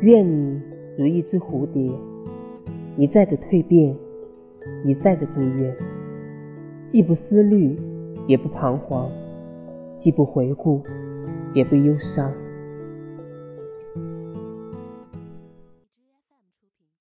愿你如一只蝴蝶，一再的蜕变，一再的祝愿，既不思虑，也不彷徨，既不回顾，也不忧伤。